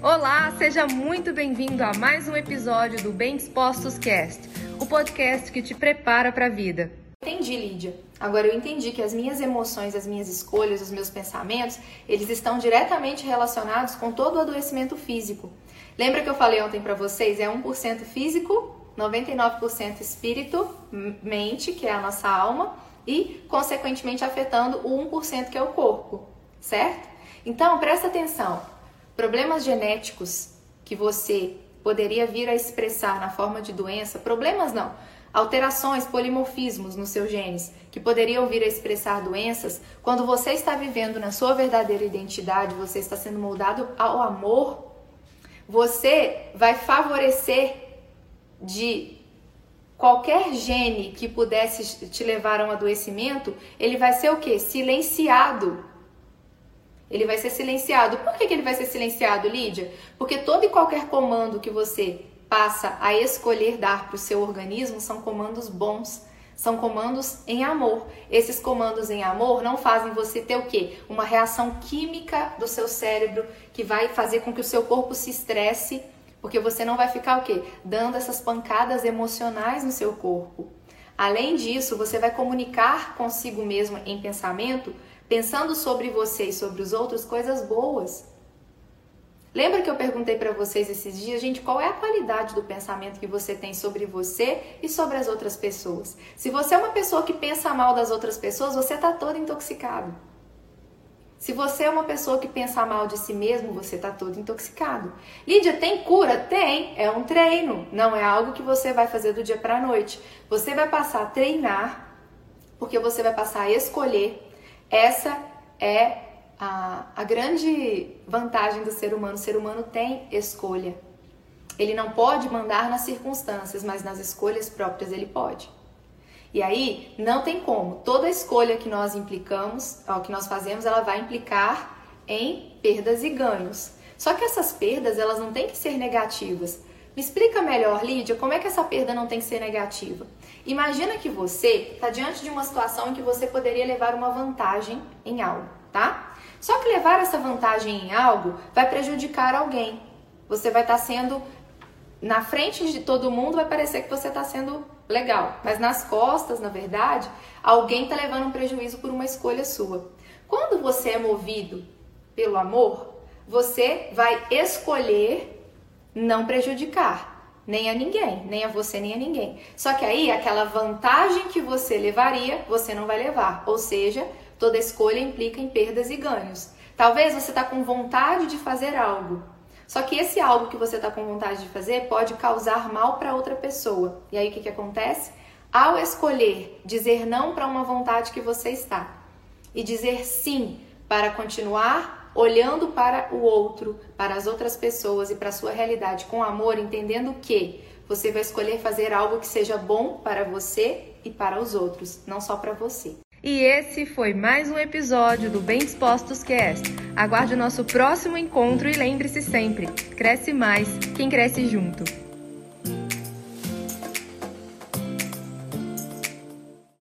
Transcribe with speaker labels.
Speaker 1: Olá, seja muito bem-vindo a mais um episódio do Bem Dispostos Cast, o podcast que te prepara para a vida.
Speaker 2: Entendi, Lídia. Agora eu entendi que as minhas emoções, as minhas escolhas, os meus pensamentos, eles estão diretamente relacionados com todo o adoecimento físico. Lembra que eu falei ontem para vocês? É 1% físico, 99% espírito, mente, que é a nossa alma, e consequentemente afetando o 1% que é o corpo, certo? Então, presta atenção. Problemas genéticos que você poderia vir a expressar na forma de doença, problemas não, alterações, polimorfismos nos seus genes que poderiam vir a expressar doenças, quando você está vivendo na sua verdadeira identidade, você está sendo moldado ao amor, você vai favorecer de qualquer gene que pudesse te levar a um adoecimento, ele vai ser o que? Silenciado. Ele vai ser silenciado. Por que, que ele vai ser silenciado, Lídia? Porque todo e qualquer comando que você passa a escolher dar para o seu organismo são comandos bons, são comandos em amor. Esses comandos em amor não fazem você ter o quê? Uma reação química do seu cérebro que vai fazer com que o seu corpo se estresse, porque você não vai ficar o quê? Dando essas pancadas emocionais no seu corpo. Além disso, você vai comunicar consigo mesmo em pensamento, pensando sobre você e sobre os outros coisas boas. Lembra que eu perguntei para vocês esses dias, gente, qual é a qualidade do pensamento que você tem sobre você e sobre as outras pessoas? Se você é uma pessoa que pensa mal das outras pessoas, você está todo intoxicado. Se você é uma pessoa que pensa mal de si mesmo, você está todo intoxicado. Lídia, tem cura? Tem. É um treino. Não é algo que você vai fazer do dia para a noite. Você vai passar a treinar, porque você vai passar a escolher. Essa é a, a grande vantagem do ser humano. O ser humano tem escolha. Ele não pode mandar nas circunstâncias, mas nas escolhas próprias ele pode. E aí não tem como. Toda escolha que nós implicamos, ó, que nós fazemos, ela vai implicar em perdas e ganhos. Só que essas perdas, elas não têm que ser negativas. Me explica melhor, Lídia, como é que essa perda não tem que ser negativa? Imagina que você está diante de uma situação em que você poderia levar uma vantagem em algo, tá? Só que levar essa vantagem em algo vai prejudicar alguém. Você vai estar tá sendo na frente de todo mundo vai parecer que você está sendo legal, mas nas costas, na verdade, alguém está levando um prejuízo por uma escolha sua. Quando você é movido pelo amor, você vai escolher não prejudicar nem a ninguém, nem a você nem a ninguém. Só que aí aquela vantagem que você levaria, você não vai levar. Ou seja, Toda escolha implica em perdas e ganhos. Talvez você está com vontade de fazer algo, só que esse algo que você está com vontade de fazer pode causar mal para outra pessoa. E aí o que, que acontece? Ao escolher dizer não para uma vontade que você está e dizer sim para continuar olhando para o outro, para as outras pessoas e para a sua realidade com amor, entendendo que você vai escolher fazer algo que seja bom para você e para os outros, não só para você.
Speaker 1: E esse foi mais um episódio do Bem Dispostos Cast. Aguarde o nosso próximo encontro e lembre-se sempre: cresce mais quem cresce junto.